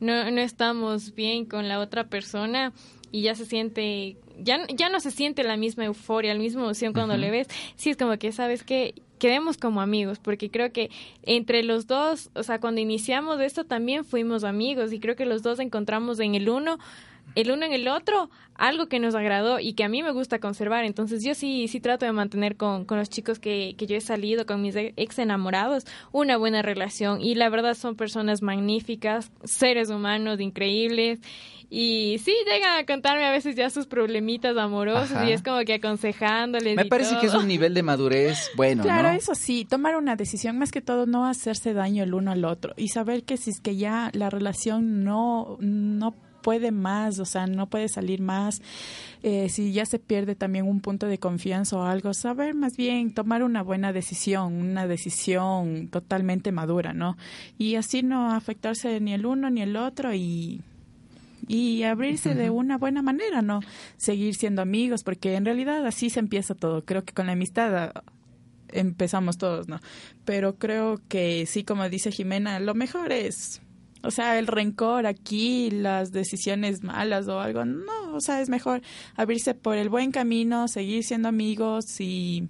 no, no estamos bien con la otra persona y ya se siente, ya, ya no se siente la misma euforia, la misma emoción cuando le ves, sí es como que, ¿sabes que Quedemos como amigos, porque creo que entre los dos, o sea, cuando iniciamos esto también fuimos amigos y creo que los dos encontramos en el uno el uno en el otro algo que nos agradó y que a mí me gusta conservar. Entonces yo sí, sí trato de mantener con, con los chicos que, que yo he salido, con mis ex enamorados, una buena relación. Y la verdad son personas magníficas, seres humanos increíbles. Y sí, llegan a contarme a veces ya sus problemitas amorosos y es como que aconsejándoles. Me parece que es un nivel de madurez bueno. Claro, eso sí, tomar una decisión, más que todo no hacerse daño el uno al otro y saber que si es que ya la relación no, no puede más, o sea, no puede salir más. Eh, si ya se pierde también un punto de confianza o algo, saber más bien tomar una buena decisión, una decisión totalmente madura, ¿no? Y así no afectarse ni el uno ni el otro y y abrirse de una buena manera, ¿no? Seguir siendo amigos, porque en realidad así se empieza todo. Creo que con la amistad ah, empezamos todos, ¿no? Pero creo que sí, como dice Jimena, lo mejor es o sea, el rencor aquí, las decisiones malas o algo, no, o sea, es mejor abrirse por el buen camino, seguir siendo amigos y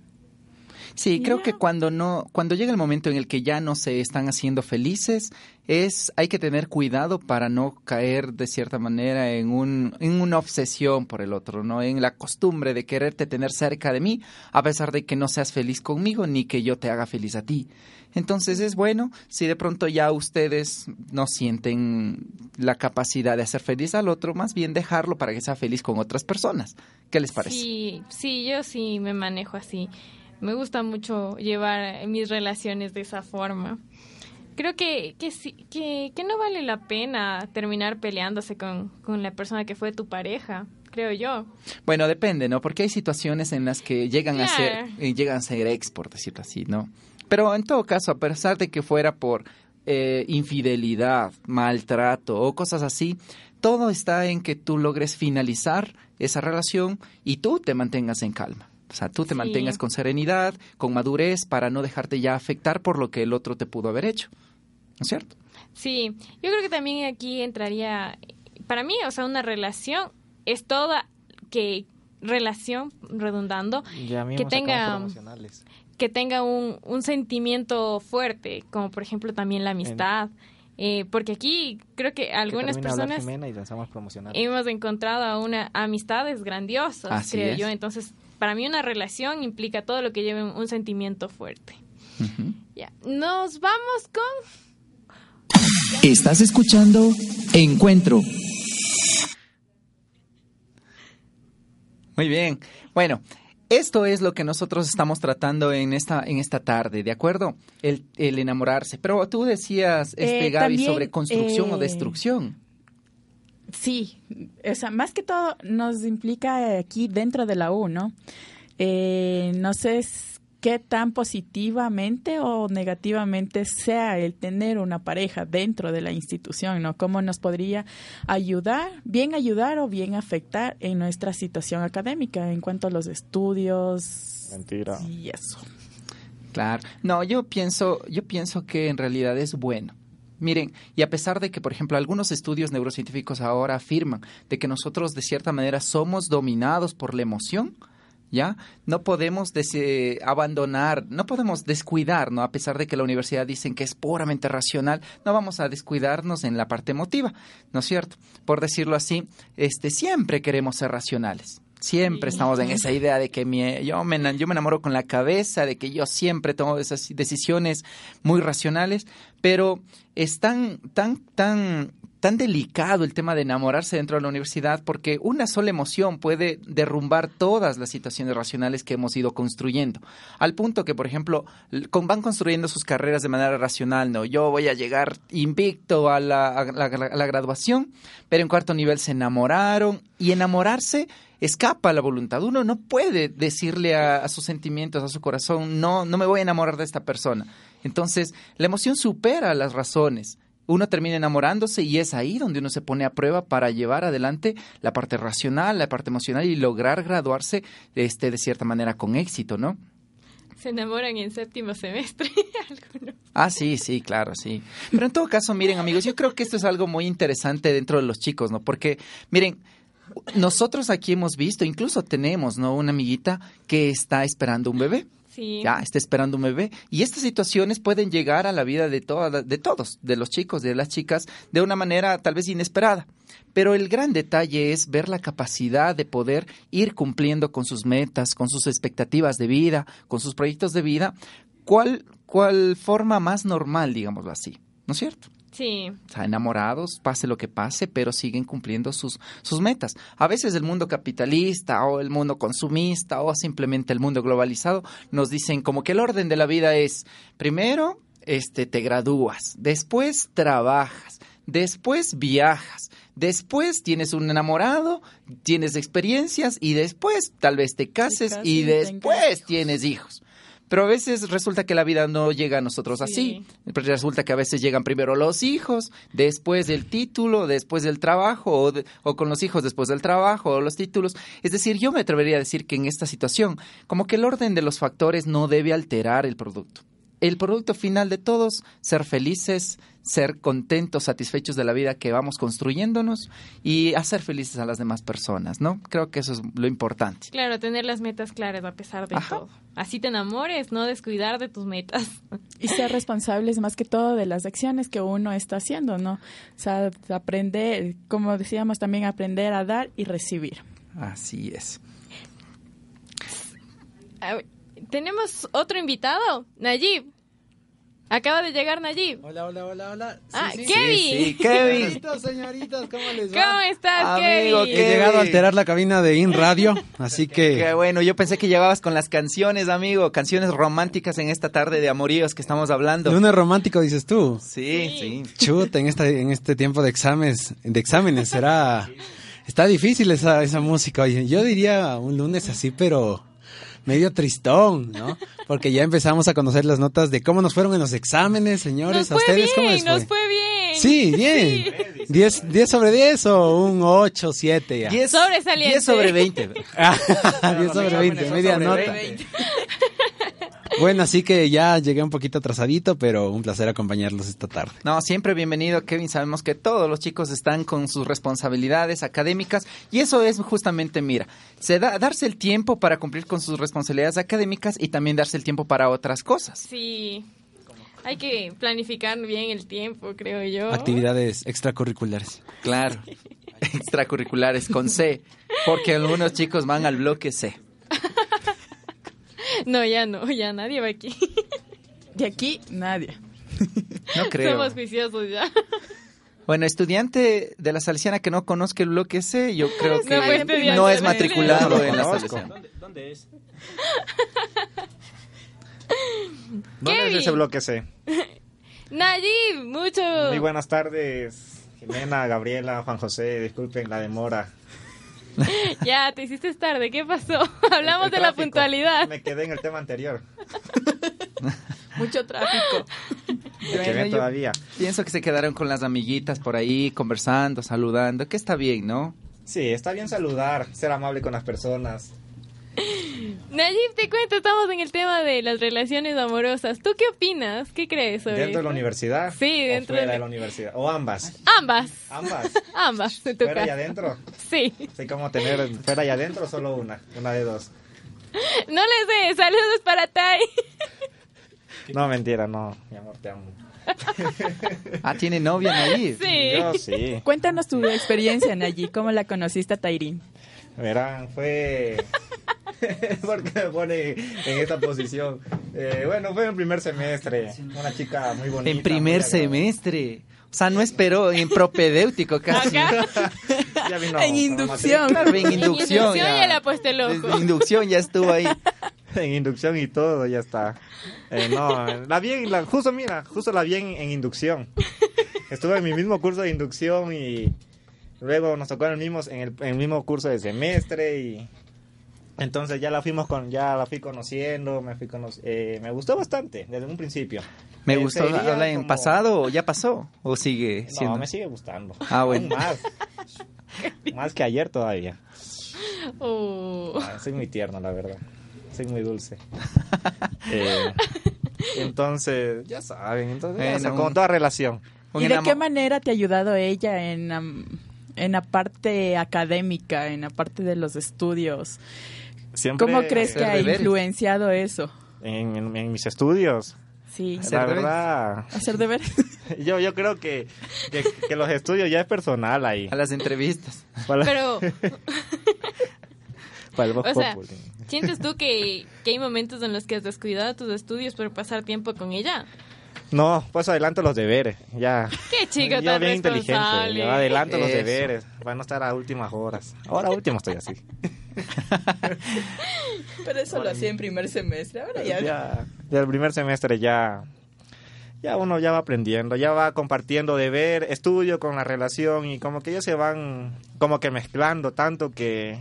Sí, creo que cuando no, cuando llega el momento en el que ya no se están haciendo felices, es hay que tener cuidado para no caer de cierta manera en un en una obsesión por el otro, no, en la costumbre de quererte tener cerca de mí a pesar de que no seas feliz conmigo ni que yo te haga feliz a ti. Entonces es bueno si de pronto ya ustedes no sienten la capacidad de hacer feliz al otro, más bien dejarlo para que sea feliz con otras personas. ¿Qué les parece? Sí, sí, yo sí me manejo así. Me gusta mucho llevar mis relaciones de esa forma. Creo que, que, que, que no vale la pena terminar peleándose con, con la persona que fue tu pareja creo yo. Bueno, depende, ¿no? Porque hay situaciones en las que llegan a ser eh, llegan a ser ex, por decirlo así, ¿no? Pero en todo caso, a pesar de que fuera por eh, infidelidad, maltrato o cosas así, todo está en que tú logres finalizar esa relación y tú te mantengas en calma. O sea, tú te mantengas con serenidad, con madurez, para no dejarte ya afectar por lo que el otro te pudo haber hecho. ¿No es cierto? Sí, yo creo que también aquí entraría, para mí, o sea, una relación es toda que relación, redundando, que tenga que tenga un, un sentimiento fuerte, como por ejemplo también la amistad. Eh, porque aquí creo que algunas personas hemos encontrado a una amistades grandiosas, creo yo. Entonces, para mí una relación implica todo lo que lleve un, sentimiento fuerte. Ya, nos vamos con... Estás escuchando Encuentro. Muy bien. Bueno, esto es lo que nosotros estamos tratando en esta, en esta tarde, ¿de acuerdo? El, el enamorarse. Pero tú decías, este, eh, Gaby, sobre construcción o eh, destrucción. Sí, o sea, más que todo nos implica aquí dentro de la U, ¿no? Eh, no sé qué tan positivamente o negativamente sea el tener una pareja dentro de la institución, ¿no? Cómo nos podría ayudar, bien ayudar o bien afectar en nuestra situación académica en cuanto a los estudios. Mentira. Y eso. Claro. No, yo pienso, yo pienso que en realidad es bueno. Miren, y a pesar de que, por ejemplo, algunos estudios neurocientíficos ahora afirman de que nosotros de cierta manera somos dominados por la emoción, ¿ya? No podemos abandonar, no podemos descuidar, ¿no? A pesar de que la universidad dicen que es puramente racional, no vamos a descuidarnos en la parte emotiva, ¿no es cierto? Por decirlo así, este, siempre queremos ser racionales. Siempre estamos en esa idea de que yo, me, yo me enamoro con la cabeza, de que yo siempre tomo esas decisiones muy racionales, pero es tan, tan, tan tan delicado el tema de enamorarse dentro de la universidad porque una sola emoción puede derrumbar todas las situaciones racionales que hemos ido construyendo. Al punto que, por ejemplo, van construyendo sus carreras de manera racional, ¿no? Yo voy a llegar invicto a la, graduación, pero en cuarto nivel se enamoraron y enamorarse escapa a la voluntad. Uno no puede decirle a, a, sus sentimientos, a su corazón, no, no me voy a enamorar de esta persona. Entonces, la emoción supera las razones uno termina enamorándose y es ahí donde uno se pone a prueba para llevar adelante la parte racional, la parte emocional y lograr graduarse este, de cierta manera con éxito, ¿no? Se enamoran en séptimo semestre. algunos. Ah, sí, sí, claro, sí. Pero en todo caso, miren, amigos, yo creo que esto es algo muy interesante dentro de los chicos, ¿no? Porque, miren, nosotros aquí hemos visto, incluso tenemos, ¿no? Una amiguita que está esperando un bebé. Sí. Ya, está esperando un bebé. Y estas situaciones pueden llegar a la vida de, toda- de todos, de los chicos, de las chicas, de una manera tal vez inesperada. Pero el gran detalle es ver la capacidad de poder ir cumpliendo con sus metas, con sus expectativas de vida, con sus proyectos de vida, cuál, cuál forma más normal, digámoslo así. ¿No es cierto? Sí. O sea, enamorados, pase lo que pase, pero siguen cumpliendo sus, sus metas. A veces el mundo capitalista o el mundo consumista o simplemente el mundo globalizado nos dicen como que el orden de la vida es, primero, este, te gradúas, después trabajas, después viajas, después tienes un enamorado, tienes experiencias y después tal vez te cases y después tienes hijos. Pero a veces resulta que la vida no llega a nosotros así. Resulta que a veces llegan primero los hijos, después el título, después del trabajo, o, de- o con los hijos después del trabajo, o los títulos. Es decir, yo me atrevería a decir que en esta situación, como que el orden de los factores no debe alterar el producto. El producto final de todos, ser felices, ser contentos, satisfechos de la vida que vamos construyéndonos y hacer felices a las demás personas, ¿no? Creo que eso es lo importante. Claro, tener las metas claras a pesar de Ajá. todo. Así te enamores, no descuidar de tus metas. Y ser responsables más que todo de las acciones que uno está haciendo, ¿no? O sea, aprender, como decíamos también, aprender a dar y recibir. Así es. Tenemos otro invitado, Nayib. Acaba de llegar Nayib. Hola, hola, hola, hola. Sí, Ah, sí, Kevin. Sí, Kevin. Señoritas, señoritas, ¿cómo les va? ¿Cómo estás, Amigo, Kevin? ¿qué? He llegado a alterar la cabina de In Radio, así Qué que bueno, yo pensé que llegabas con las canciones, amigo, canciones románticas en esta tarde de amoríos que estamos hablando. lunes romántico dices tú. Sí, sí. Chuta, en este, en este tiempo de exámenes, de exámenes será, está difícil esa, esa música. Oye, yo diría un lunes así, pero medio tristón, ¿no? Porque ya empezamos a conocer las notas de cómo nos fueron en los exámenes, señores. Nos ¿A ustedes cómo les fue? nos fue bien. Sí, bien. 10, 10 sobre 10 o un 8, 7 ya. 10 Sobresaliente. 10 sobre 20. 10 sobre 20, media sobre nota. 20. Bueno, así que ya llegué un poquito atrasadito, pero un placer acompañarlos esta tarde. No, siempre bienvenido, Kevin. Sabemos que todos los chicos están con sus responsabilidades académicas y eso es justamente, mira, se da, darse el tiempo para cumplir con sus responsabilidades académicas y también darse el tiempo para otras cosas. Sí. Hay que planificar bien el tiempo, creo yo. Actividades extracurriculares. Claro. Extracurriculares con C, porque algunos chicos van al bloque C. No, ya no, ya nadie va aquí. De aquí, nadie. No creo. Somos juiciosos ya. Bueno, estudiante de la Salesiana que no conozca el bloque C, yo creo que No estudiante no es matriculado en la. Salesiana. ¿Dónde, dónde es? ¿Dónde Kevin. es ese bloque C? Nayib, mucho. Muy buenas tardes, Jimena, Gabriela, Juan José, disculpen la demora. Ya, te hiciste tarde, ¿qué pasó? Hablamos de la puntualidad. Me quedé en el tema anterior, Mucho tráfico. Bueno, todavía. pienso que se quedaron con las amiguitas por ahí, conversando, saludando, que está bien, ¿no? Sí, está bien saludar, ser amable con las personas. Nayib, te cuento, estamos en el tema de las relaciones amorosas. ¿Tú qué opinas? ¿Qué crees sobre ¿Dentro de la universidad? Sí, o dentro fuera de- de la universidad. O ambas. Ambas. Ambas. Ambas, en tu ¿Fuera y caso. adentro? Sí. Sé cómo tener fuera y adentro solo una, una de dos. No le sé, saludos para Tai. No, mentira, no, mi amor, te amo. Ah, tiene novia ahí. Sí. Yo sí. Cuéntanos tu experiencia, Nayi. ¿Cómo la conociste a Tairín? Verán, fue... ¿Por qué me pone en esta posición? Eh, bueno, fue en el primer semestre. Una chica muy bonita. En primer semestre. O sea, no esperó, en propedéutico casi. Acá. Ya vino En con la inducción. Claro, en En inducción. inducción ya puesto el ojo. Desde inducción ya estuvo ahí. En inducción y todo, ya está. Eh, no, la vi, en la, justo mira, justo la vi en, en inducción. Estuve en mi mismo curso de inducción y luego nos tocó en el mismo, en el, en el mismo curso de semestre y entonces ya la fuimos con, ya la fui conociendo, me fui cono- eh, me gustó bastante desde un principio. Me Eh, gustó. sería ¿Habla en como- pasado o ya pasó? ¿O sigue siendo? No, me sigue gustando. Ah, bueno. Aún más. más que ayer todavía. Oh. Ah, soy muy tierno, la verdad. Soy muy dulce. Eh, entonces, ya saben, entonces, ya Bueno, como toda relación. ¿Y de qué manera te ha ayudado ella en, am, en la parte académica, en la parte de los estudios? Siempre ¿Cómo crees que ha deberes. influenciado eso? En, en- en mis estudios, Sí, Hacer la deberes. verdad, hacer deberes. yo, yo creo que, que, que los estudios ya es personal ahí. A las entrevistas. Para, Pero, para el Vox o sea. ¿sientes tú que, que hay momentos en los que has descuidado tus estudios por pasar tiempo con ella? No, pues adelanto los deberes, ya. Qué chico tan bien inteligente, yo adelanto los deberes, para no estar a últimas horas. Ahora último estoy así. Pero eso lo hacía en primer semestre, ahora ya... ya, ya el primer semestre ya, ya uno ya va aprendiendo, ya va compartiendo deber, estudio con la relación y como que ellos se van como que mezclando tanto que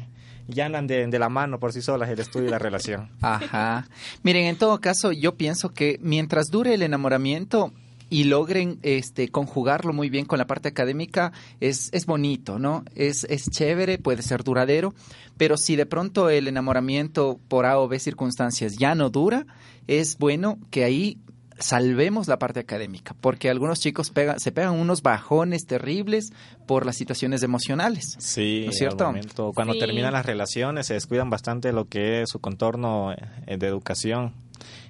ya andan de, de la mano por sí solas el estudio y la relación. Ajá. Miren, en todo caso, yo pienso que mientras dure el enamoramiento y logren este conjugarlo muy bien con la parte académica, es, es bonito, ¿no? Es, es chévere, puede ser duradero, pero si de pronto el enamoramiento por A o B circunstancias ya no dura, es bueno que ahí salvemos la parte académica, porque algunos chicos pega- se pegan unos bajones terribles por las situaciones emocionales. Sí, ¿No es cierto? momento- cuando Sí. terminan las relaciones se descuidan bastante de lo que es su contorno eh, de educación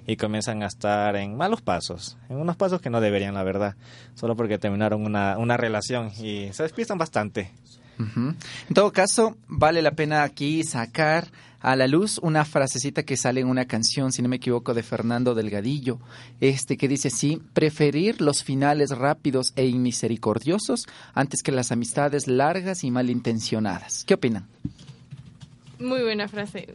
y comienzan a estar en malos pasos, en unos pasos que no deberían, la verdad, solo porque terminaron una, una relación y se despistan bastante. En todo caso, vale la pena aquí sacar a la luz una frasecita que sale en una canción, si no me equivoco, de Fernando Delgadillo, este que dice así, preferir los finales rápidos e inmisericordiosos antes que las amistades largas y malintencionadas. ¿Qué opinan? Muy buena frase.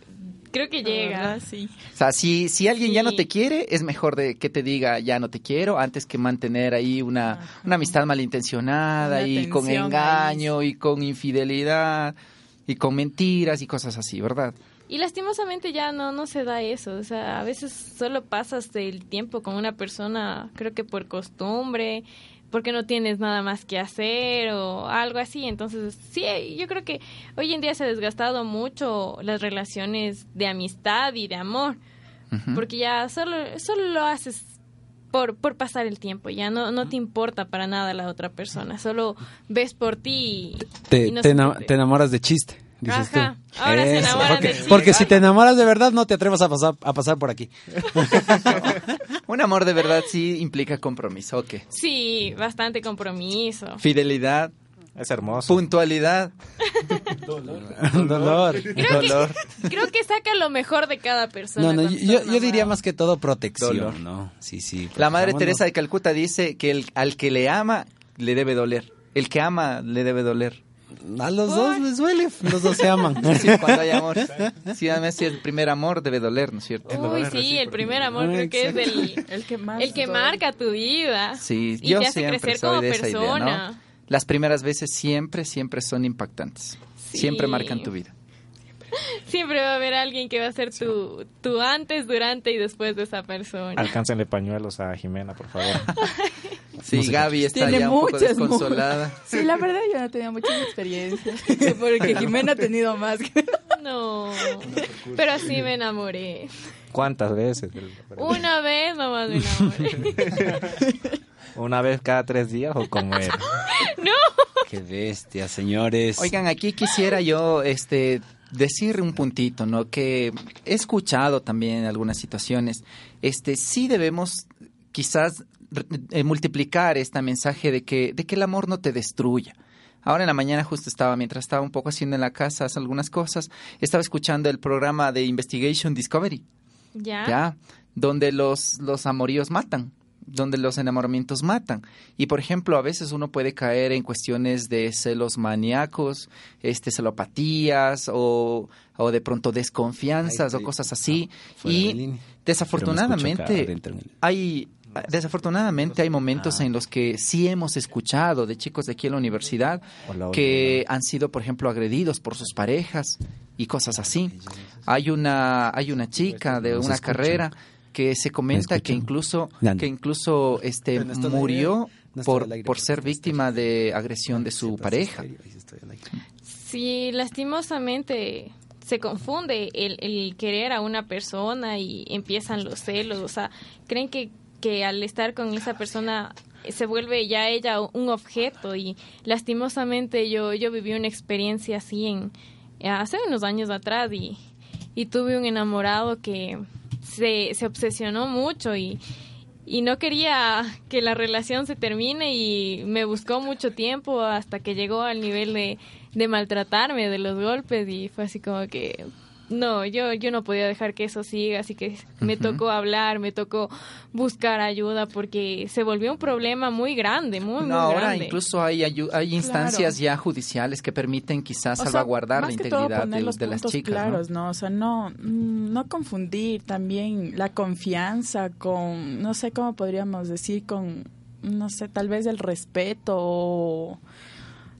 Creo que llega. verdad, sí. O sea, si, si alguien ya no te quiere, es mejor de que te diga ya no te quiero antes que mantener ahí una, una amistad malintencionada Una y con engaño y con infidelidad y con mentiras y cosas así, ¿verdad? Y lastimosamente ya no, no se da eso. O sea, a veces solo pasas el tiempo con una persona, creo que por costumbre, porque no tienes nada más que hacer o algo así. Entonces, sí, yo creo que hoy en día se ha desgastado mucho las relaciones de amistad y de amor, porque ya solo, solo lo haces por, por pasar el tiempo, ya no, no te importa para nada la otra persona, solo ves por ti y, Te, y no te enamoras de chiste, dices Ajá, tú. ahora se enamoran porque, de chiste. porque si te enamoras de verdad, no te atrevas a pasar, a pasar por aquí. Un amor de verdad sí implica compromiso, ¿ok? Sí, bastante compromiso. Fidelidad, Es hermoso. puntualidad, Dolor. dolor. Creo que saca lo mejor de cada persona. No, no, yo, diría más que todo protección, Dolor. ¿no? Sí, sí. La madre Teresa de Calcuta dice que el, al que le ama le debe doler. El que ama le debe doler. A los dos les duele, los dos se aman. Sí, cuando hay amor. Sí, además si el primer amor debe doler, ¿no es cierto? Uy, sí, el primer amor creo que es el, El que más... el que marca tu vida. Sí, y yo te hace siempre crecer soy como de esa idea, persona. ¿no? Las primeras veces siempre, siempre son impactantes. Sí. Siempre marcan tu vida. Siempre va a haber alguien que va a ser tu, tu antes, durante y después de esa persona. Alcáncenle pañuelos a Jimena, por favor. Sí, Gaby está Tiene ya un poco muchas desconsolada. Sí, la verdad yo no tenía muchas experiencias. Porque Jimena ha tenido más. que- No, pero así me enamoré. ¿Cuántas veces? Una vez nomás me enamoré. ¿Una vez cada tres días o como era? Qué bestia, señores. Oigan, aquí quisiera yo este decir un puntito, ¿no? Que he escuchado también en algunas situaciones, este sí debemos quizás multiplicar este mensaje de que de que el amor no te destruya. Ahora en la mañana justo estaba, mientras estaba un poco haciendo en la casa algunas cosas, estaba escuchando el programa de Investigation Discovery, ¿Ya? ¿ya? Donde los, los amoríos matan, donde los enamoramientos matan. Y por ejemplo, a veces uno puede caer en cuestiones de celos maníacos, este, celopatías o, o de pronto desconfianzas o cosas así. de y desafortunadamente hay desafortunadamente hay momentos Ah. en los que sí hemos escuchado de chicos de aquí en la universidad Hola, hola, que han sido por ejemplo agredidos por sus parejas y cosas así. Hay una hay una chica de Nos una carrera que se comenta ¿Me que incluso que incluso este murió por por ser no está. víctima de agresión de su Siempre pareja. Sí, lastimosamente se confunde el, el querer a una persona y empiezan los celos, o sea, creen que, que al estar con esa persona se vuelve ya ella un objeto y lastimosamente yo, yo viví una experiencia así en hace unos años atrás y, y tuve un enamorado que se, se obsesionó mucho y, y no quería que la relación se termine y me buscó mucho tiempo hasta que llegó al nivel de, de maltratarme, de los golpes y fue así como que no, yo, yo no podía dejar que eso siga, así que me tocó hablar, me tocó buscar ayuda porque se volvió un problema muy grande, muy, muy ahora grande. incluso hay, ayu- hay instancias ya judiciales que permiten quizás O sea, salvaguardar la integridad de, los de las chicas. ¿no? claros, ¿no? O sea, no, mm, no confundir también la confianza con, no sé cómo podríamos decir, con, no sé, tal vez el respeto o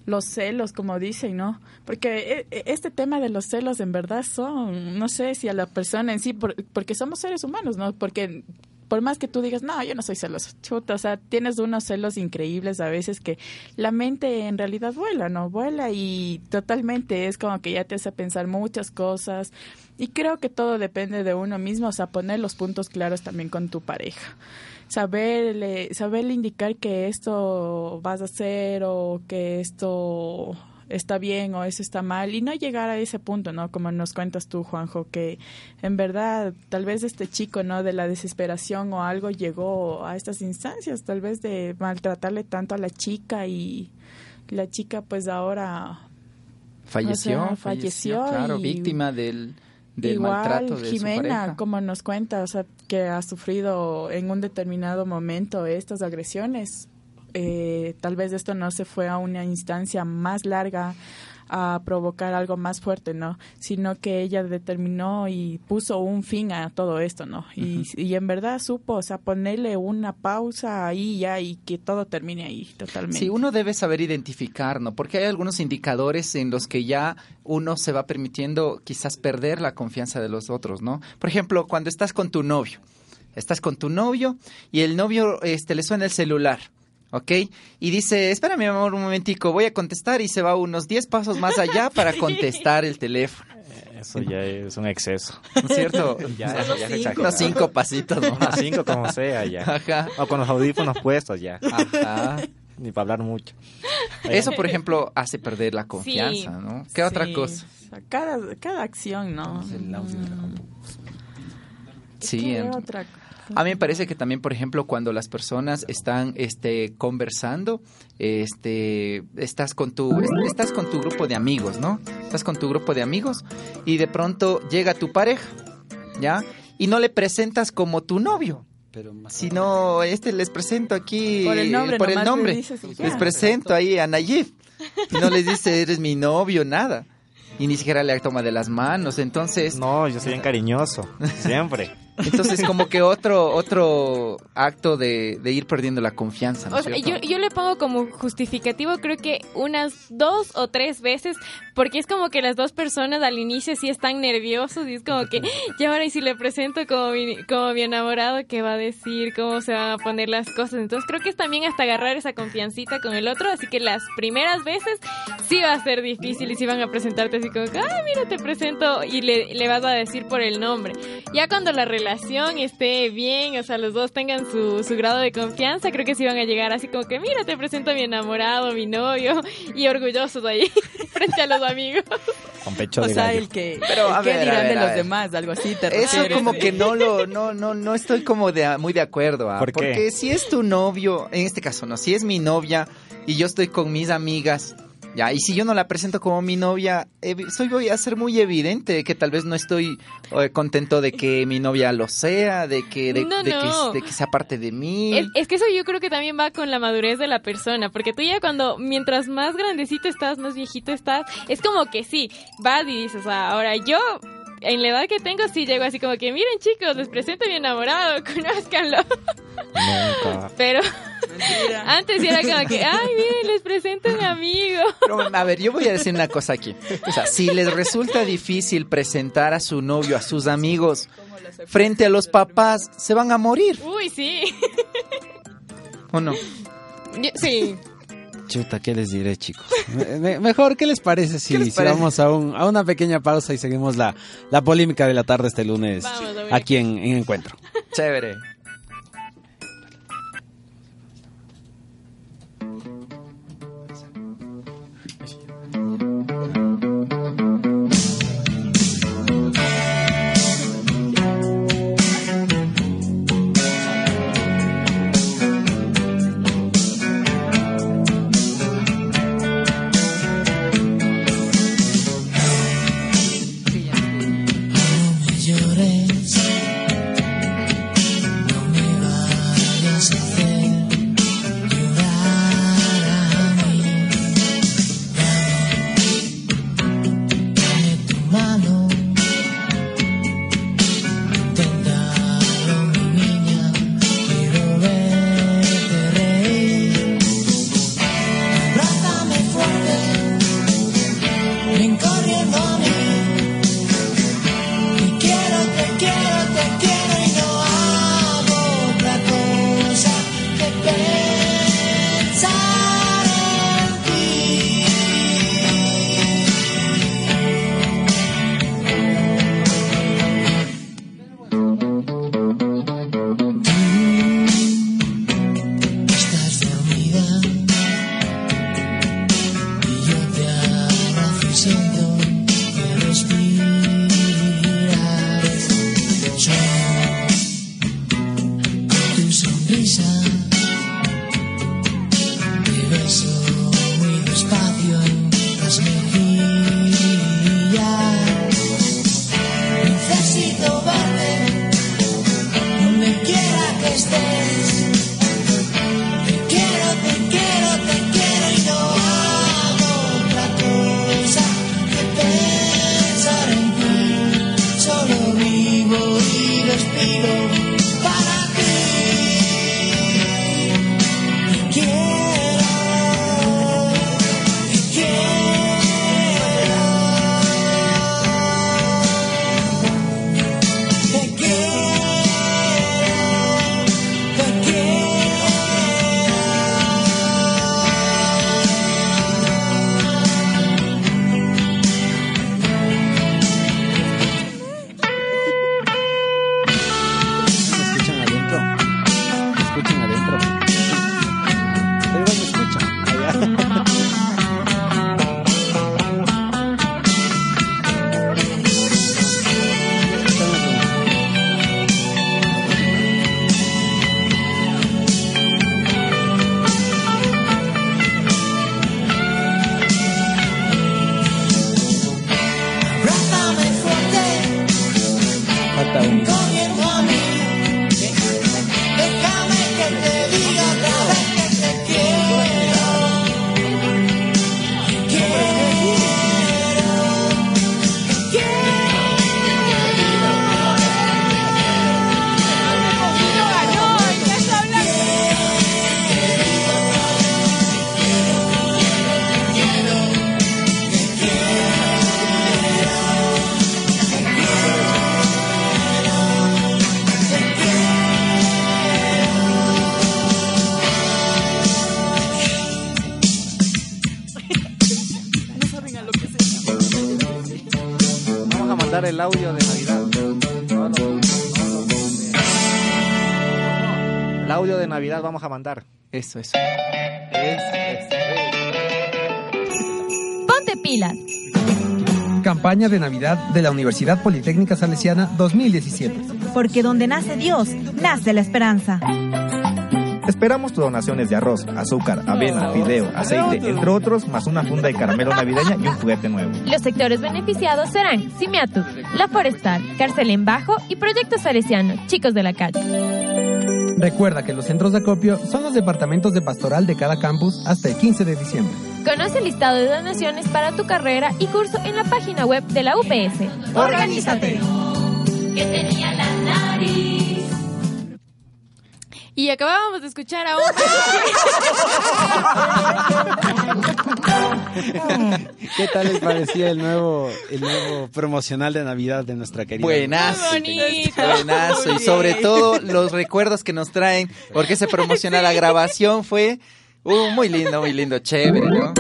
los celos, como dicen, ¿no? Porque e- e- este tema de los celos en verdad son, no sé si a la persona en sí, por- porque somos seres humanos, ¿no? Porque por más que tú digas, no, yo no soy celoso, chuta, o sea, tienes unos celos increíbles a veces que la mente en realidad vuela, ¿no? Vuela y totalmente es como que ya te hace pensar muchas cosas y creo que todo depende de uno mismo, o sea, poner los puntos claros también con tu pareja. Saberle, saberle indicar que esto vas a hacer o que esto está bien o eso está mal y no llegar a ese punto, ¿no? Como nos cuentas tú, Juanjo, que en verdad tal vez este chico, ¿no? De la desesperación o algo llegó a estas instancias, tal vez de maltratarle tanto a la chica y la chica pues ahora Falleció, falleció, falleció claro, y- víctima del, del Igual maltrato de su Jimena, pareja. como nos cuenta, o sea, que ha sufrido en un determinado momento estas agresiones. Eh, tal vez esto no se fue a una instancia más larga a provocar algo más fuerte, ¿no? Sino que ella determinó y puso un fin a todo esto, ¿no? Y, y en verdad supo, o sea, ponerle una pausa ahí ya y que todo termine ahí totalmente. Sí, uno debe saber identificar, ¿no? Porque hay algunos indicadores en los que ya uno se va permitiendo quizás perder la confianza de los otros, ¿no? Por ejemplo, cuando estás con tu novio, estás con tu novio y el novio este, le suena el celular. ¿Ok? Y dice, espérame, mi amor, un momentico, voy a contestar y se va unos 10 pasos más allá para contestar el teléfono. Eso ya es un exceso. ¿No es cierto? Ya, eso ya es exagerado. Unos cinco pasitos, ¿no? Unos cinco como sea ya. Ajá. O con los audífonos puestos ya. Ajá. Ni para hablar mucho. Eso, por ejemplo, hace perder la confianza, ¿no? ¿Qué otra Sí, cosa? o sea, cada, cada acción, ¿no? El audio de la Mm, Sí, ¿qué en- otra cosa? A mí me parece que también, por ejemplo, cuando las personas están este, conversando, este, estás con tu, est- estás con tu grupo de amigos, ¿no? Estás con tu grupo de amigos y de pronto llega tu pareja, ¿ya? Y no le presentas como tu novio, Pero más sino este les presento aquí Por el nombre, por el le dices les presento ahí a Nayib y no les dice eres mi novio, nada. Y ni siquiera le toma de las manos, entonces No, yo soy bien cariñoso. Siempre. Entonces como que otro otro acto de, de ir perdiendo la confianza, ¿no O sea, yo, yo le pongo como justificativo creo que unas dos o tres veces, porque es como que las dos personas al inicio sí están nerviosos y es como que, y ahora y si le presento como mi, como mi enamorado, ¿qué va a decir? ¿Cómo se van a poner las cosas? Entonces creo que es también hasta agarrar esa confiancita con el otro, así que las primeras veces sí va a ser difícil y sí van a presentarte así como ah, mira, te presento y le, le vas a decir por el nombre. Ya cuando la relación esté bien, o sea, los dos tengan su, su grado de confianza, creo que sí van a llegar así como que, mira, te presento a mi enamorado, mi novio, y orgullosos ahí frente a los amigos. Con pecho O de sea, gallo. el que, Pero, a el que ver, a dirán ver, de a los ver. demás, algo así te Eso refieres. como que no lo, no, no, no estoy como de, muy de acuerdo, ¿ah? ¿Por qué? porque si es tu novio, en este caso no, si es mi novia y yo estoy con mis amigas, ya, y si yo no la presento como mi novia, soy voy a ser muy evidente que tal vez no estoy eh, contento de que mi novia lo sea, de que, de, No, de no. que, de que sea parte de mí. Es, es que eso yo creo que también va con la madurez de la persona, porque tú ya cuando, mientras más grandecito estás, más viejito estás, es como que sí, vas y dices, ah, ahora yo, en la edad que tengo, sí llego así como que, miren chicos, les presento a mi enamorado, conózcanlo. Nunca. Pero Mentira. antes sí era como que, ay, miren, les presento a mi amigo. Pero, a ver, yo voy a decir una cosa aquí. O sea, si les resulta difícil presentar a su novio, a sus amigos, frente a los papás, se van a morir, Uy, sí. ¿o no? Yo- sí. Chuta, ¿qué les diré, chicos? Me- me- mejor, ¿qué les parece si, ¿Qué les si vamos a, un- a una pequeña pausa y seguimos la, la polémica de la tarde este lunes Vamos, aquí en, en Encuentro? Chévere. Audio de Navidad. No, no, no, no, no. El audio de Navidad vamos a mandar. Eso, eso. Es, es, Ponte pilas. Campaña de Navidad de la Universidad Politécnica Salesiana 2017. Porque donde nace Dios, nace la esperanza. Esperamos tus donaciones de arroz, azúcar, avena, fideo, aceite, entre otros, más una funda de caramelo navideña y un juguete nuevo. Los sectores beneficiados serán Simiatu, La Forestal, Cárcel en Bajo y Proyecto Salesiano, Chicos de la Calle. Recuerda que los centros de acopio son los departamentos de pastoral de cada campus hasta el 15 de diciembre. Conoce el listado de donaciones para tu carrera y curso en la página web de la UPS. ¡Organízate! Que tenía la nariz. Y acabábamos de escuchar a un... ¿Qué tal les parecía el nuevo, el nuevo promocional de Navidad de nuestra querida? Buenazo. Buenazo. Y sobre todo los recuerdos que nos traen, porque se promociona la grabación fue Uh, muy lindo, muy lindo, chévere, ¿no?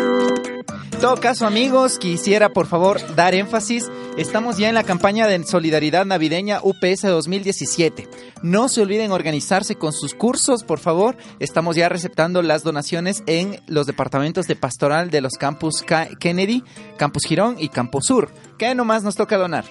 Todo caso, amigos, quisiera por favor dar énfasis. Estamos ya en la campaña de solidaridad navideña UPS 2017. No se olviden organizarse con sus cursos, por favor. Estamos ya receptando las donaciones en los departamentos de pastoral de los campus Ca- Kennedy, Campus Girón y Campus Sur. ¿Qué nomás nos toca donar?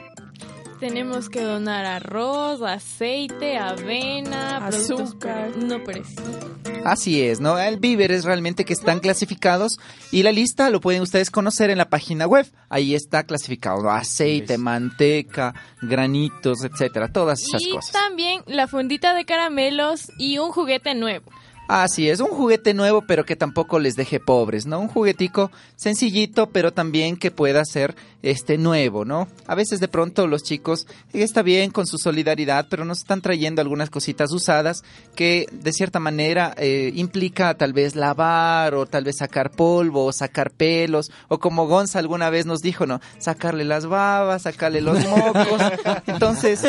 Tenemos que donar arroz, aceite, avena, Azúcar. no perecibles. Así es, ¿no? El víveres realmente que están clasificados y la lista lo pueden ustedes conocer en la página web. Ahí está clasificado ¿no? aceite, manteca, granitos, etcétera, todas esas Y cosas. también la fundita de caramelos y un juguete nuevo. Así es, un juguete nuevo, pero que tampoco les deje pobres, ¿no? Un juguetico sencillito, pero también que pueda ser este nuevo, ¿no? A veces de pronto los chicos eh, está bien con su solidaridad, pero nos están trayendo algunas cositas usadas que de cierta manera eh, implica tal vez lavar o tal vez sacar polvo o sacar pelos o como Gonza alguna vez nos dijo, ¿no? Sacarle las babas, sacarle los mocos. Entonces,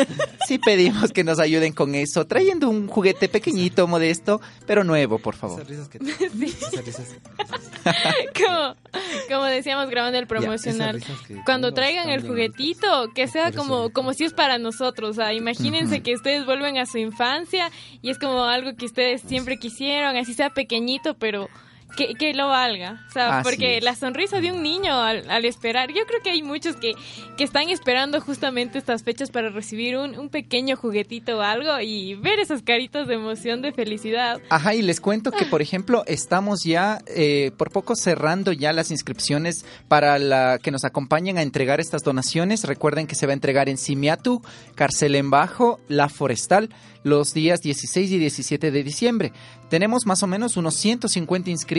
sí pedimos que nos ayuden con eso, trayendo un juguete pequeñito, modesto, pero nuevo, por favor. como, como decíamos grabando el promocional. que Cuando traigan el juguetito, que sea como, como si es para nosotros. O sea, imagínense que ustedes vuelven a su infancia y es como algo que ustedes siempre quisieron, así sea pequeñito, pero que, que lo valga. O sea, Así porque es. la sonrisa de un niño al, al esperar, yo creo que hay muchos que, que están esperando justamente estas fechas para recibir un, un pequeño juguetito o algo y ver esas caritas de emoción, de felicidad. Ajá, y les cuento que, por ejemplo, estamos ya eh, por poco cerrando ya las inscripciones para la que nos acompañen a entregar estas donaciones. Recuerden que se va a entregar en Simiatu, Carcelén Bajo, La Forestal, los días 16 y 17 de diciembre. Tenemos más o menos unos 150 inscritos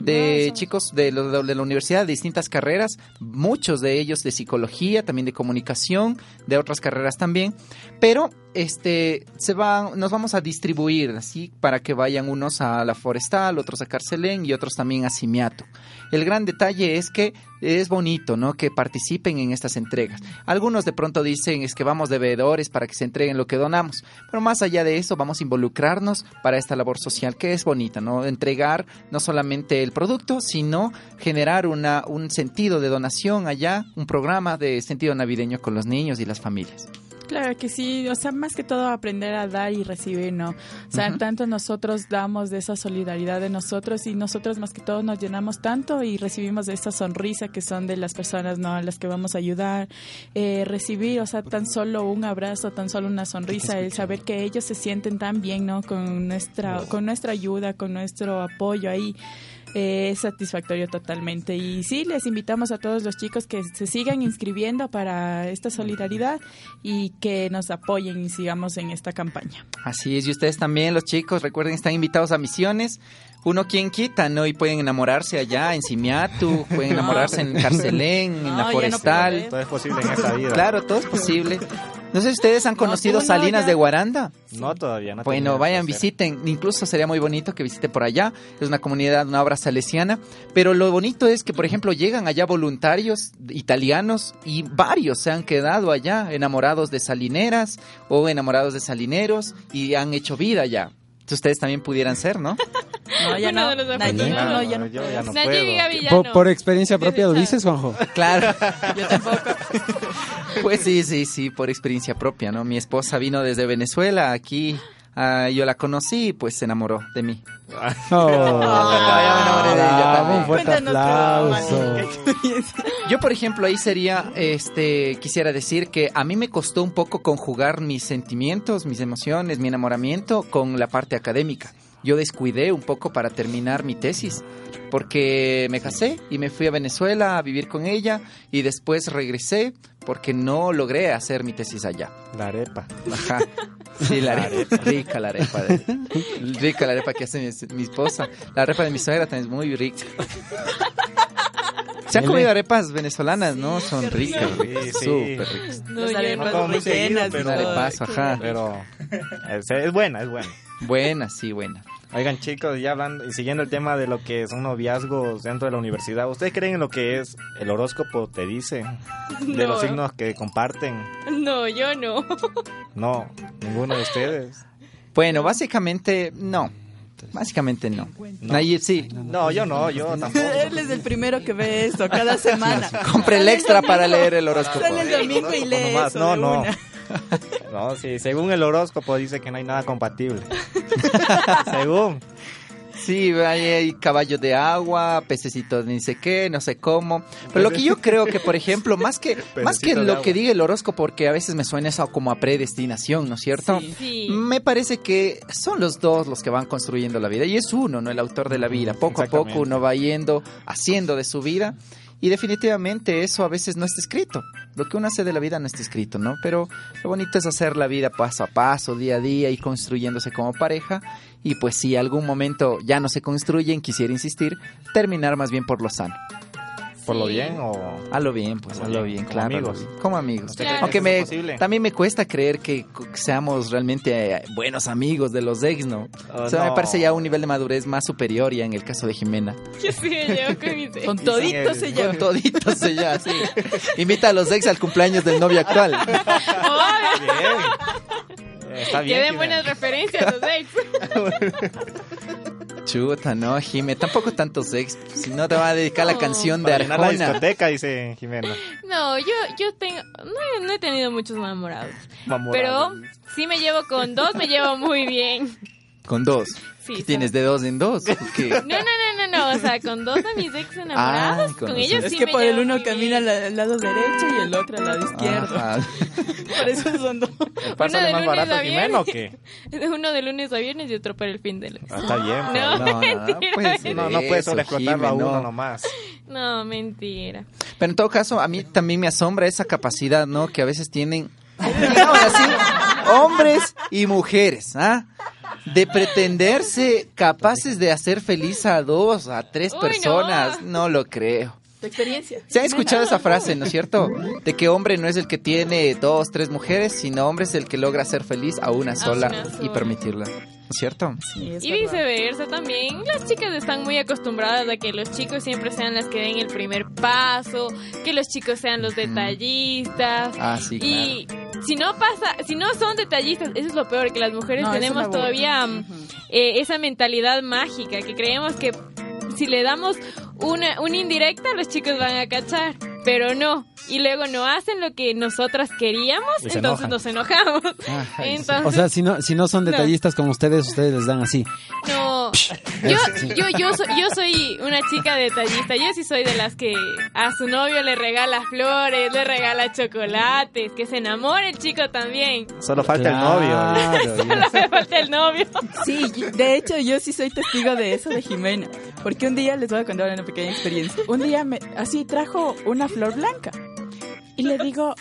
de chicos de, lo- de la universidad de distintas carreras, muchos de ellos de psicología, también de comunicación, de otras carreras también, pero este se va, nos vamos a distribuir así para que vayan unos a la forestal, otros a Carcelén y otros también a Simiato. El gran detalle es que es bonito, ¿no? Que participen en estas entregas. Algunos de pronto dicen es que vamos de veedores para que se entreguen lo que donamos, pero más allá de eso vamos a involucrarnos para esta labor social que es bonita, ¿no? Entregar no solamente el producto, sino generar una, un sentido de donación allá, un programa de sentido navideño con los niños y las familias. Claro que sí, o sea, más que todo aprender a dar y recibir, ¿no? O sea, tanto nosotros damos de esa solidaridad de nosotros y nosotros más que todo nos llenamos tanto y recibimos de esa sonrisa que son de las personas, ¿no? A las que vamos a ayudar, eh, recibir, o sea, tan solo un abrazo, tan solo una sonrisa, el saber que ellos se sienten tan bien, ¿no? Con nuestra, con nuestra ayuda, con nuestro apoyo ahí. Eh, es satisfactorio totalmente. Y sí, les invitamos a todos los chicos que se sigan inscribiendo para esta solidaridad y que nos apoyen y sigamos en esta campaña. Así es, y ustedes también, los chicos, recuerden, están invitados a misiones. Uno quien quita, ¿no? Y pueden enamorarse allá en Simiatu, pueden enamorarse en Carcelén, en la no Forestal. Todo es posible en esta vida. Claro, todo es posible. No sé si ustedes han conocido no, Salinas ya. de Guaranda. No, todavía no. Bueno, vayan, visiten. Incluso sería muy bonito que visiten por allá. Es una comunidad, una obra salesiana. Pero lo bonito es que, por ejemplo, llegan allá voluntarios italianos y varios se han quedado allá enamorados de salineras o enamorados de salineros y han hecho vida allá. Entonces, ustedes también pudieran ser, ¿no? No, ya no. Por, por experiencia propia lo dices, Juanjo. Claro. Yo tampoco. Pues sí, sí, sí, por experiencia propia, ¿no? Mi esposa vino desde Venezuela aquí. ah, yo la conocí y pues se enamoró de mí. Oh, también. un aplauso. Yo, por ejemplo, ahí sería, este, quisiera decir que a mí me costó un poco conjugar mis sentimientos, mis emociones, mi enamoramiento con la parte académica. Yo descuidé un poco para terminar mi tesis, porque me casé y me fui a Venezuela a vivir con ella y después regresé porque no logré hacer mi tesis allá. La arepa. Ajá. Sí, la arepa. Rica la arepa. de- rica la arepa que hace mi, mi esposa. La arepa de mi suegra también es muy rica. Se han comido arepas venezolanas, ¿no? Son ricas, Sí, sí. súper ricas. No, yo arepas No como muy seguido, rellenas, pero, Un arepazo, ajá. pero es, es buena, es buena. Buena, sí, buena. Oigan chicos, ya hablando y siguiendo el tema de lo que son noviazgos dentro de la universidad, ¿ustedes creen en lo que es el horóscopo te dice? De No. los signos que comparten. No, yo no. No, ninguno de ustedes. Bueno, básicamente no. Básicamente no. Nayib, sí. No, yo no, yo tampoco. Él es el primero que ve esto cada semana. Compre el extra para leer el horóscopo. Sale el domingo y lee Nomás, eso no, no. una. No, sí, según el horóscopo dice que no hay nada compatible. según. Sí, hay, hay caballos de agua, pececitos ni sé qué, no sé cómo. Pero lo que yo creo que, por ejemplo, más que, más que lo agua. que diga el horóscopo, porque a veces me suena eso como a predestinación, ¿no es cierto? Sí. Me parece que son los dos los que van construyendo la vida. Y es uno, ¿no? El autor de la vida. Poco a poco uno va yendo, haciendo de su vida. Y definitivamente eso a veces no está escrito. Lo que uno hace de la vida no está escrito, ¿no? Pero lo bonito es hacer la vida paso a paso, día a día y construyéndose como pareja. Y pues si algún momento ya no se construyen, quisiera insistir, terminar más bien por lo sano. ¿Por lo bien o...? A lo bien, pues A a lo bien, bien, como claro. amigos. bien, Como amigos. ¿Usted cree que Aunque me, también me cuesta creer que seamos realmente eh, buenos amigos de los ex, ¿no? Oh, o sea, me parece ya un nivel de madurez más superior ya en el caso de Jimena. Yo sí me llevo con mis ex. Con toditos se lleva. Con toditos ya, sí. Invita a los ex al cumpleaños del novio actual. Bien. Está bien. Que den Jimena. buenas referencias los ex. Chuta, no, Jime, tampoco tantos ex. Si no te va a dedicar la canción de Para llenar la Arjona. discoteca, dice Jimena. No, yo, yo tengo, no, he- no he tenido muchos enamorados. Pero sí me llevo con dos, me llevo muy bien. Con dos. Sí, ¿Qué son- tienes de dos en dos? ¿Qué? No, no, no, no, no, o sea, con dos de mis ex enamorados, Ah, con con, ellos Es sí que me por el uno camina al, lado derecho y el otro al lado izquierdo. Ajá. Por eso son dos. ¿El Uno de más lunes barato a Jimena o viernes. qué? Uno de lunes a viernes y otro para el fin de. Ah, está bien. pero No, No, no, mentira. puede ser No, no puedes eso, solo explotarlo a uno no. nomás. No, mentira. Pero en todo caso, a mí también me asombra esa capacidad, ¿no? Que a veces tienen, digamos así, hombres y mujeres, ¿ah? De pretenderse capaces de hacer feliz a dos, a tres Uy, personas. No lo creo. Tu experiencia. ¿Se han escuchado esa frase, no es cierto? De que hombre no es el que tiene dos, tres mujeres, sino hombre es el que logra ser feliz a una sola una y permitirla. ¿No es cierto? Sí, es Y verdad. viceversa también. Las chicas están muy acostumbradas a que los chicos siempre sean las que den el primer paso, que los chicos sean los detallistas. Ah, sí, claro. Y si no pasa, si no son detallistas, eso es lo peor, que las mujeres No, tenemos todavía mm, eh, esa mentalidad mágica, que creemos que si le damos una, una indirecta, los chicos van a cachar, pero no. Y luego no hacen lo que nosotras queríamos, entonces enojan. nos enojamos. Ay, sí. entonces, O sea, si no, si no son detallistas como ustedes, ustedes les dan así. No, yo, yo, yo, soy, yo soy una chica detallista. Yo sí soy de las que a su novio le regala flores, le regala chocolates, que se enamore el chico también. Solo falta el novio. Solo me falta el novio. Sí, de hecho yo sí soy testigo de eso de Jimena, porque un día les voy a contar una pequeña experiencia. Un día me, así trajo una flor blanca y le digo,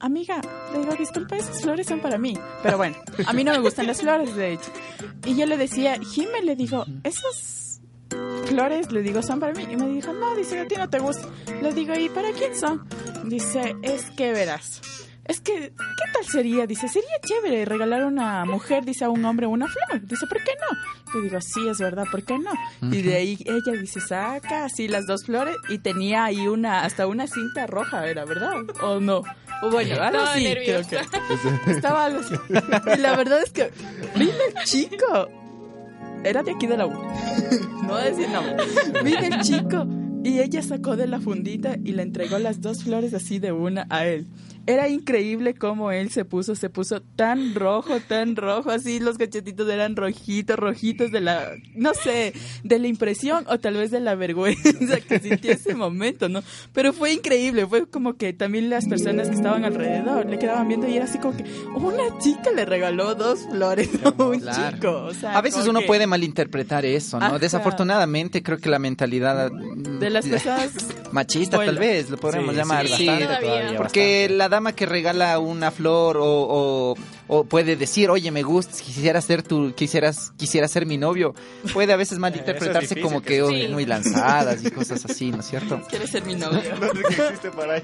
amiga, le digo, disculpa, esas flores son para mí. Pero bueno, a mí no me gustan las flores, de hecho. Y yo le decía, Jime, le digo, esas flores, le digo, son para mí. Y me dijo, no, dice, a ti no te gusta. Le digo, ¿y para quién son? Dice, es que verás. Es que, ¿qué tal sería? Dice, sería chévere regalar a una mujer, dice, a un hombre una flor. Dice, ¿por qué no? Le digo, sí, es verdad, ¿por qué no? Y de ahí ella dice, saca así las dos flores y tenía ahí una, hasta una cinta roja, ¿era verdad? ¿O no? O bueno, algo Estaba así, creo nerviosa. que. Estaba algo así. Y la verdad es que vino el chico. Era de aquí de la U. No voy a decir nombre. Vino el chico y ella sacó de la fundita y le entregó las dos flores así de una a él. Era increíble cómo él se puso, se puso tan rojo, tan rojo, así los cachetitos eran rojitos, rojitos de la, no sé, de la impresión o tal vez de la vergüenza que sintió ese momento, ¿no? Pero fue increíble, fue como que también las personas que estaban alrededor le quedaban viendo y era así como que una chica le regaló dos flores a un Claro. chico. O sea, A veces uno que puede malinterpretar eso, ¿no? Ajá. Desafortunadamente creo que la mentalidad mm, De las personas machista Vuela. tal vez, lo podríamos Sí, llamar. sí, Sí, bastante todavía, todavía. Porque bastante. la dama que regala una flor o, o- o puede decir, oye, me gusta, quisiera ser tu, quisieras, quisiera ser mi novio, puede a veces malinterpretarse difícil como que que sí. muy lanzadas y cosas así, ¿no es cierto? quiere ser mi novio. No sé qué existe por ahí.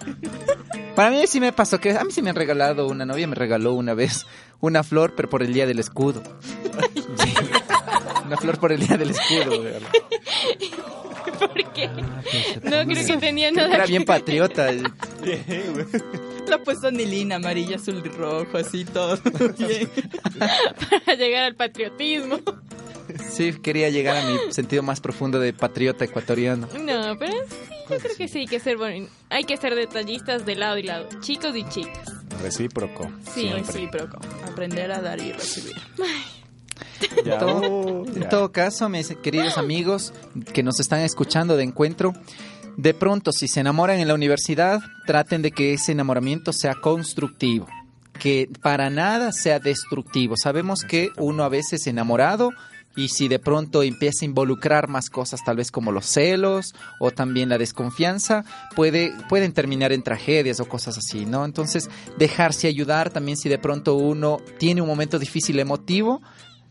Para mí sí me pasó que a mí sí me han regalado, una novia me regaló una vez una flor, pero por el día del escudo. Una flor por el día del escudo. ¿Por qué? No creo que tenía nada Era bien patriota. Le ha puesto nilina, amarilla, azul y rojo, así todo. Bien. para llegar al patriotismo. Sí, quería llegar a mi sentido más profundo de patriota ecuatoriano. No, pero sí, yo creo que sí hay que ser boni- hay que ser detallistas de lado y lado, chicos y chicas. Recíproco. Sí, siempre. Recíproco. Aprender a dar y recibir. Ya, En todo, en ya. todo caso, mis queridos amigos que nos están escuchando de encuentro, de pronto si se enamoran en la universidad, traten de que ese enamoramiento sea constructivo, que para nada sea destructivo. Sabemos que uno a veces enamorado y si de pronto empieza a involucrar más cosas, tal vez como los celos o también la desconfianza, puede, pueden terminar en tragedias o cosas así, ¿no? Entonces, dejarse ayudar también si de pronto uno tiene un momento difícil emotivo,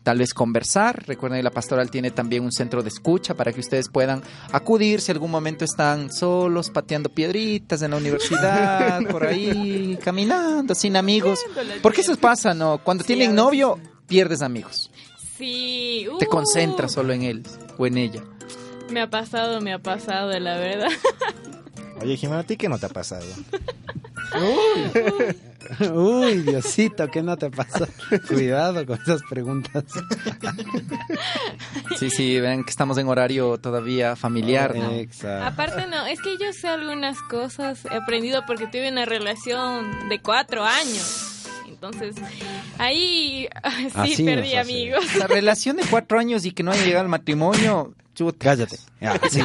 tal vez conversar. Recuerden que la pastoral tiene también un centro de escucha para que ustedes puedan acudir si algún momento están solos, pateando piedritas en la universidad, por ahí, caminando, sin amigos. Porque eso pasa, ¿no? Cuando Sí, tienen novio, pierdes amigos. Sí, Te uh, concentras solo en él o en ella. Me ha pasado, me ha pasado, la verdad. Oye, Jimena, ¿a ti qué no te ha pasado? Uy, Diosito, ¿qué no te pasa? Cuidado con esas preguntas. Sí, sí, ven que estamos en horario todavía familiar, ¿no? Exacto. Aparte no, es que yo sé algunas cosas, he aprendido porque tuve una relación de cuatro años. Entonces, ahí sí Así perdí amigos. La relación de cuatro años y que no haya llegado al matrimonio, chuta. Cállate. Ya, sí.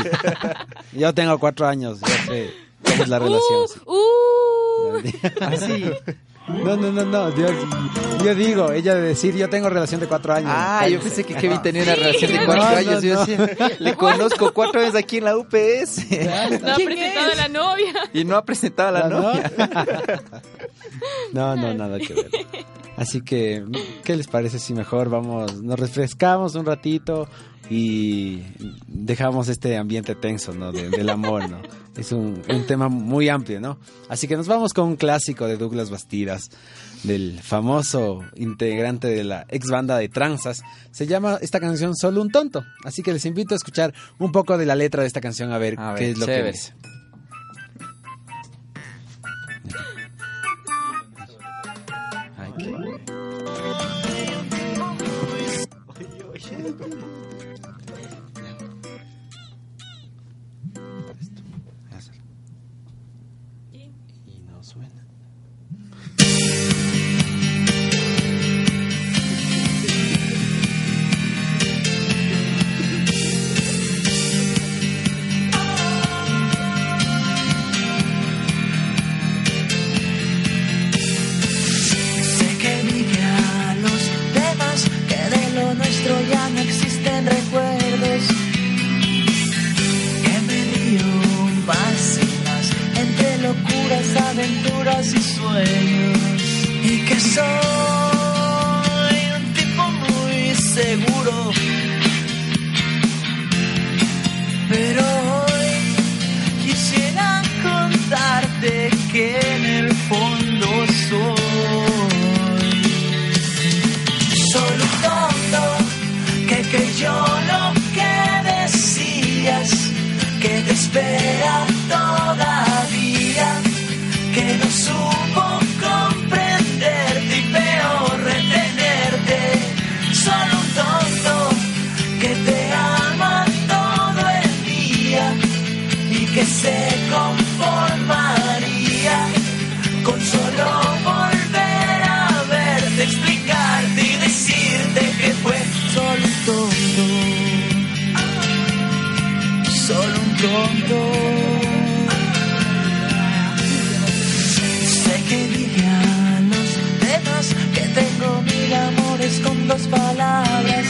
Yo tengo cuatro años, yo sé cómo es la relación. sí. Uh, uh. Así. No, no, no, no. Yo, yo digo, ella de decir, yo tengo relación de cuatro años. Ah, yo pensé que Kevin tenía una relación de cuatro no, años. Yo no. decía, le conozco cuatro años aquí en la UPS. No ha presentado a la novia. Y no ha presentado a la ¿La novia. No, no, nada que ver. Así que, ¿qué les parece si mejor vamos, nos refrescamos un ratito y dejamos este ambiente tenso, ¿no? De- del amor, ¿no? Es un, un tema muy amplio, ¿no? Así que nos vamos con un clásico de Douglas Bastidas, del famoso integrante de la ex banda de Tranzas. Se llama esta canción Solo un tonto. Así que les invito a escuchar un poco de la letra de esta canción a ver, A ver, qué es lo que dice. Dos palabras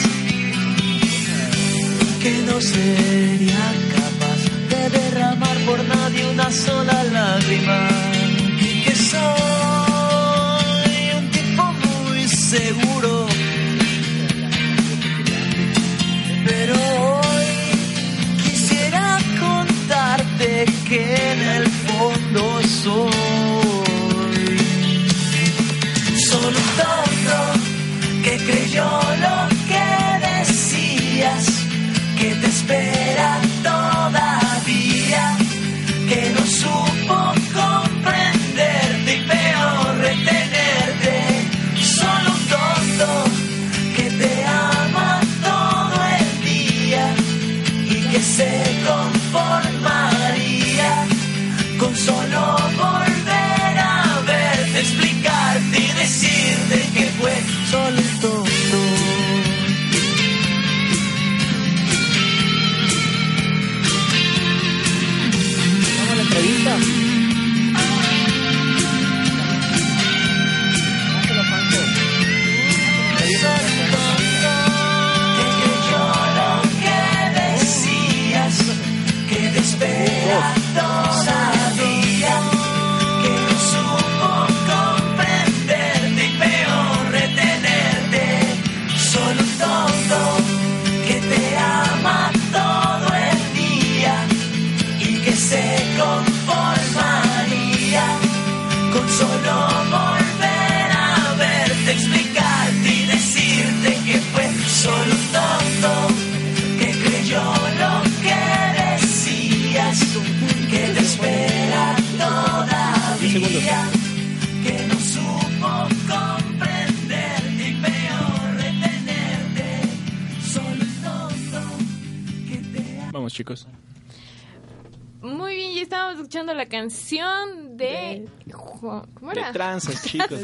que no sería capaz de derramar por nadie una sola lágrima. Que soy un tipo muy seguro. Pero hoy quisiera contarte que en el fondo soy creyó lo ¿Cómo De era? tranzas, chicos.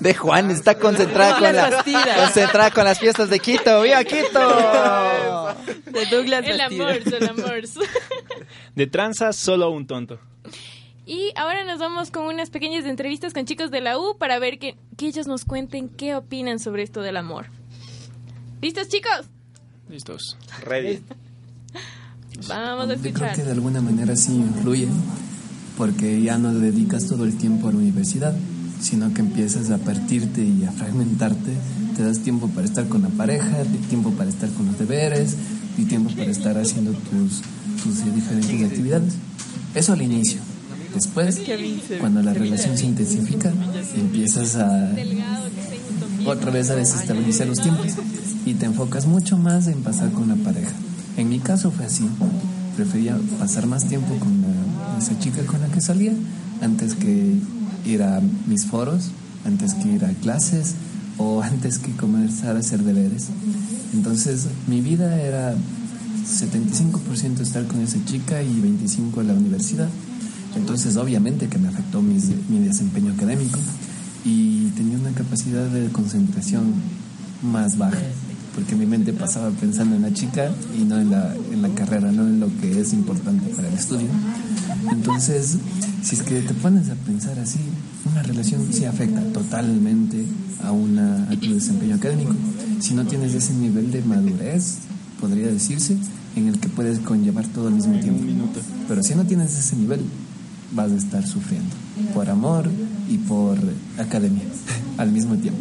De Juan, está concentrada con, la, concentrada con las fiestas de Quito. ¡Viva Quito! De Douglas El amor, el amor. De tranzas, solo un tonto. Y ahora nos vamos con unas pequeñas entrevistas con chicos de la U para ver que, que ellos nos cuenten qué opinan sobre esto del amor. ¿Listos, chicos? Listos. Ready. Vamos a Yo creo escuchar. que de alguna manera sí influye, porque ya no dedicas todo el tiempo a la universidad, sino que empiezas a partirte y a fragmentarte. Te das tiempo para estar con la pareja, tiempo para estar con los deberes y tiempo para estar haciendo tus, tus diferentes actividades. Eso al inicio. Después, cuando la relación se intensifica, empiezas a otra vez a desestabilizar los tiempos y te enfocas mucho más en pasar con la pareja. En mi caso fue así. Prefería pasar más tiempo con esa chica con la que salía antes que ir a mis foros, antes que ir a clases o antes que comenzar a hacer deberes. Entonces mi vida era 75% estar con esa chica y 25% en la universidad. Entonces obviamente que me afectó mis- mi desempeño académico y tenía una capacidad de concentración más baja, porque mi mente pasaba pensando en la chica y no en la, en la carrera, no en lo que es importante para el estudio. Entonces, si es que te pones a pensar así, una relación sí afecta totalmente a, una, a tu desempeño académico. Si no tienes ese nivel de madurez, podría decirse, en el que puedes conllevar todo al mismo tiempo. Pero si no tienes ese nivel, vas a estar sufriendo por amor y por academia al mismo tiempo.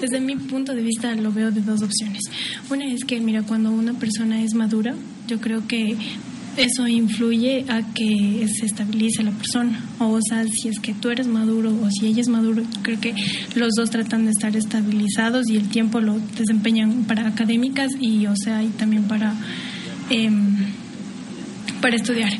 Desde mi punto de vista lo veo de dos opciones. Una es que, mira, cuando una persona es madura, yo creo que eso influye a que se estabilice la persona. O sea, si es que tú eres maduro o si ella es maduro, creo que los dos tratan de estar estabilizados y el tiempo lo desempeñan para académicas y, o sea, y también para... em, para estudiar.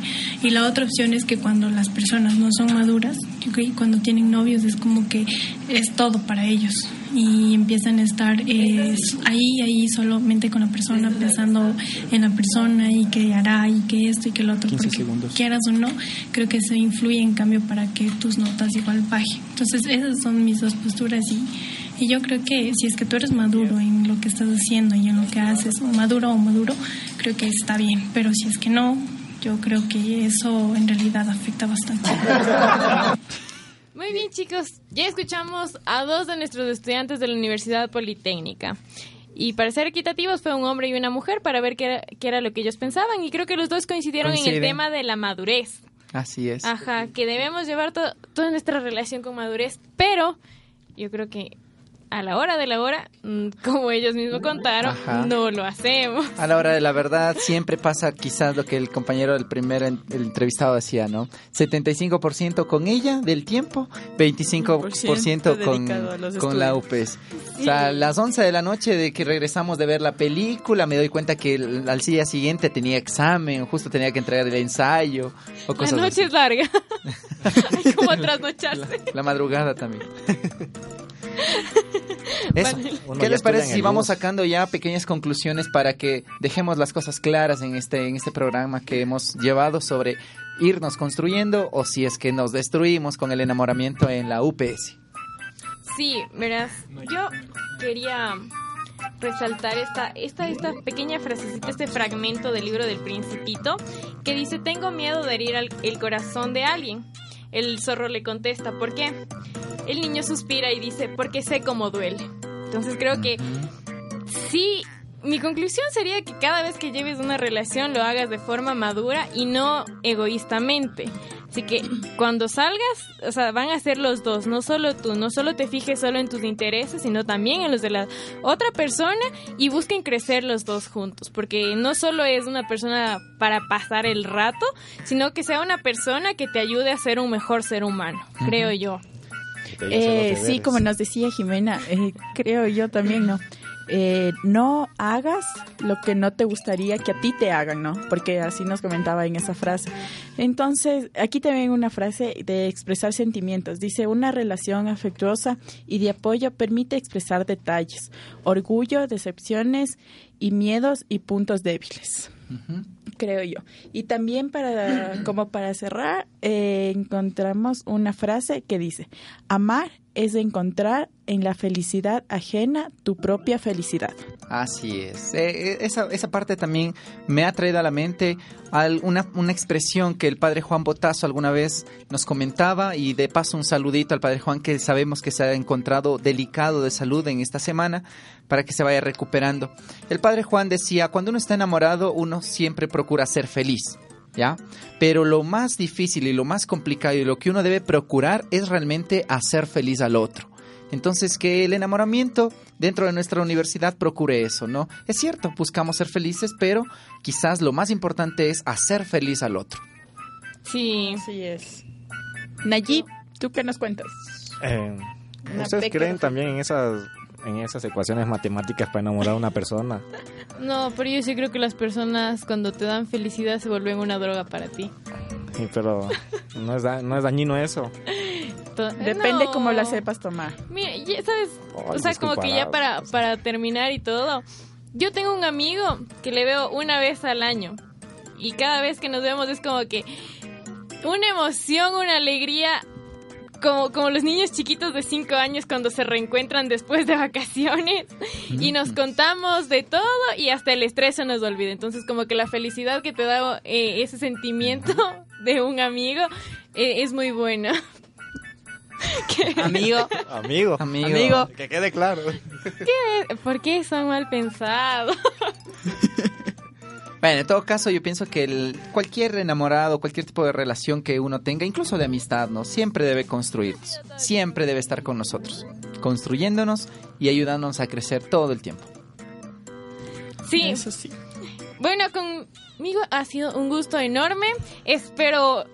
Y la otra opción es que cuando las personas no son maduras, ¿ok? cuando tienen novios es como que es todo para ellos y empiezan a estar eh, ahí, ahí solamente con la persona, pensando en la persona y que hará y que esto y que lo otro, 15 porque segundos. quieras o no, creo que eso influye en cambio para que tus notas igual bajen. Entonces esas son mis dos posturas y, y yo creo que si es que tú eres maduro en lo que estás haciendo y en lo que haces, o maduro o maduro, creo que está bien, pero si es que no, yo creo que eso en realidad afecta bastante. Muy bien, chicos. Ya escuchamos a dos de nuestros estudiantes de la Universidad Politécnica. Y para ser equitativos fue un hombre y una mujer para ver qué era, qué era lo que ellos pensaban. Y creo que los dos coincidieron en el tema de la madurez. Así es. Ajá, que debemos llevar to- toda nuestra relación con madurez. Pero yo creo que a la hora de la hora, mm, como ellos mismos contaron, Ajá. no lo hacemos. A la hora de la verdad siempre pasa quizás lo que el compañero del primer el entrevistado decía, ¿no? 75% con ella del tiempo, 25% con, con la estudios. UPS. O sea, a las 11 de la noche de que regresamos de ver la película, me doy cuenta que el- al día siguiente tenía examen, justo tenía que entregar el ensayo o La cosas noche así. es larga. Hay como trasnocharse. La madrugada también. Eso. Vale. Uno ¿Qué les parece si vamos sacando ya pequeñas conclusiones para que dejemos las cosas claras en este, en este programa que hemos llevado sobre irnos construyendo o si es que nos destruimos con el enamoramiento en la UPS? Sí, verás, yo quería resaltar esta, esta, esta pequeña frasecita, este fragmento del libro del principito, que dice, tengo miedo de herir al- el corazón de alguien. El zorro le contesta, ¿por qué? El niño suspira y dice, porque sé cómo duele. Entonces creo que sí, mi conclusión sería que cada vez que lleves una relación lo hagas de forma madura y no egoístamente. Así que cuando salgas, o sea, van a ser los dos, no solo tú, no solo te fijes solo en tus intereses, sino también en los de la otra persona y busquen crecer los dos juntos, porque no solo es una persona para pasar el rato, sino que sea una persona que te ayude a ser un mejor ser humano, creo yo. Eh, sí, como nos decía Jimena, eh, creo yo también, ¿no? Eh, no hagas lo que no te gustaría que a ti te hagan, ¿no? Porque así nos comentaba en esa frase. Entonces, aquí también una frase de expresar sentimientos. Dice, una relación afectuosa y de apoyo permite expresar detalles, orgullo, decepciones y miedos y puntos débiles. Creo yo. Y también para, como para cerrar, eh, encontramos una frase que dice, amar es encontrar en la felicidad ajena tu propia felicidad. Así es. Eh, eh, esa, esa parte también me ha traído a la mente al- una, una expresión que el padre Juan Botazo alguna vez nos comentaba y de paso un saludito al padre Juan que sabemos que se ha encontrado delicado de salud en esta semana para que se vaya recuperando. El padre Juan decía, cuando uno está enamorado uno siempre procura ser feliz. ¿Ya? Pero lo más difícil y lo más complicado y lo que uno debe procurar es realmente hacer feliz al otro. Entonces, que el enamoramiento dentro de nuestra universidad procure eso, ¿no? Es cierto, buscamos ser felices, pero quizás lo más importante es hacer feliz al otro. Sí. Así es. Nayib, ¿tú qué nos cuentas? Eh, ¿Ustedes creen también en esas, en esas ecuaciones matemáticas para enamorar a una persona? No, pero yo sí creo que las personas cuando te dan felicidad se vuelven una droga para ti. Sí, pero no es, da- no es dañino eso. To- Depende No. cómo la sepas tomar. Mira, ya sabes, Ay, o sea, como que ya para, para terminar y todo, yo tengo un amigo que le veo una vez al año y cada vez que nos vemos es como que una emoción, una alegría, como, como los niños chiquitos de 5 años cuando se reencuentran después de vacaciones y nos contamos de todo y hasta el estrés se nos olvida. Entonces como que la felicidad que te da eh, ese sentimiento de un amigo eh, es muy buena. Amigo. Amigo. Amigo. Que quede claro. ¿Qué? ¿Por qué son mal pensados? Bueno, en todo caso, yo pienso que el- cualquier enamorado, cualquier tipo de relación que uno tenga, incluso de amistad, ¿no? Siempre debe construirnos. Siempre debe estar con nosotros, construyéndonos y ayudándonos a crecer todo el tiempo. Sí. Eso sí. Bueno, conmigo ha sido un gusto enorme. Espero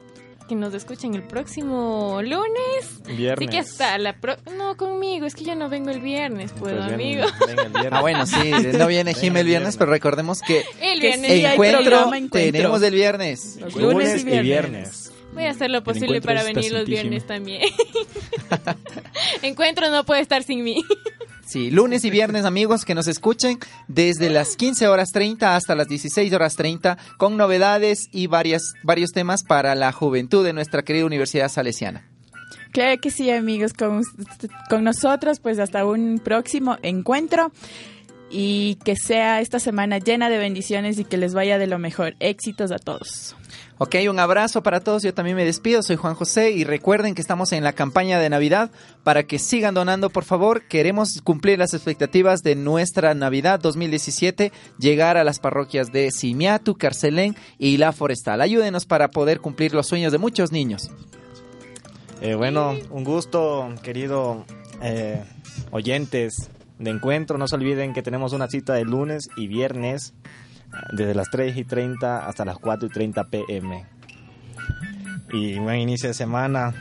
que nos escuchen el próximo lunes. Viernes. Así que hasta la pro... No, conmigo, es que yo no vengo el viernes, puedo, Pues ven- amigo. ven el viernes. Ah, bueno, sí, no viene Jim el viernes, pero recordemos que El Que viernes. encuentro, encuentro. tenemos el viernes. Los Lunes y viernes. Voy a hacer lo posible para venir los viernes también. Encuentro no puede estar sin mí. Sí, lunes y viernes, amigos, que nos escuchen desde las 15 horas 30 hasta las 16 horas 30 con novedades y varias, varios temas para la juventud de nuestra querida Universidad Salesiana. Claro que sí, amigos, con, con nosotros, pues hasta un próximo encuentro y que sea esta semana llena de bendiciones y que les vaya de lo mejor. Éxitos a todos. Ok, un abrazo para todos. Yo también me despido. Soy Juan José y recuerden que estamos en la campaña de Navidad para que sigan donando, por favor. Queremos cumplir las expectativas de nuestra Navidad 2017, llegar a las parroquias de Simiatu, Carcelén y La Forestal. Ayúdenos para poder cumplir los sueños de muchos niños. Eh, bueno, un gusto, querido eh, oyentes de encuentro. No se olviden que tenemos una cita de lunes y viernes desde las 3 y 30 hasta las 4 y 30 pm. Y buen inicio de semana.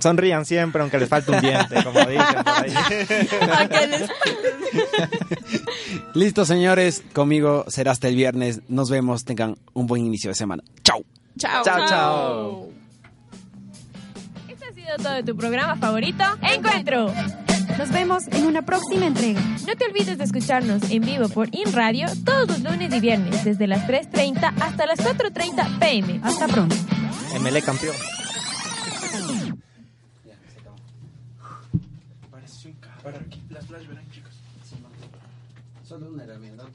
Sonrían siempre, aunque les falte un diente, como dicen por ahí. Listo, señores. Conmigo será hasta el viernes. Nos vemos. Tengan un buen inicio de semana. Chao. Chao. Chao, chao. Este ha sido todo de tu programa favorito, Encuentro. Nos vemos en una próxima entrega. No te olvides de escucharnos en vivo por InRadio todos los lunes y viernes desde las 3.30 hasta las 4.30 pm. Hasta pronto. MLE campeón. Solo una herramienta.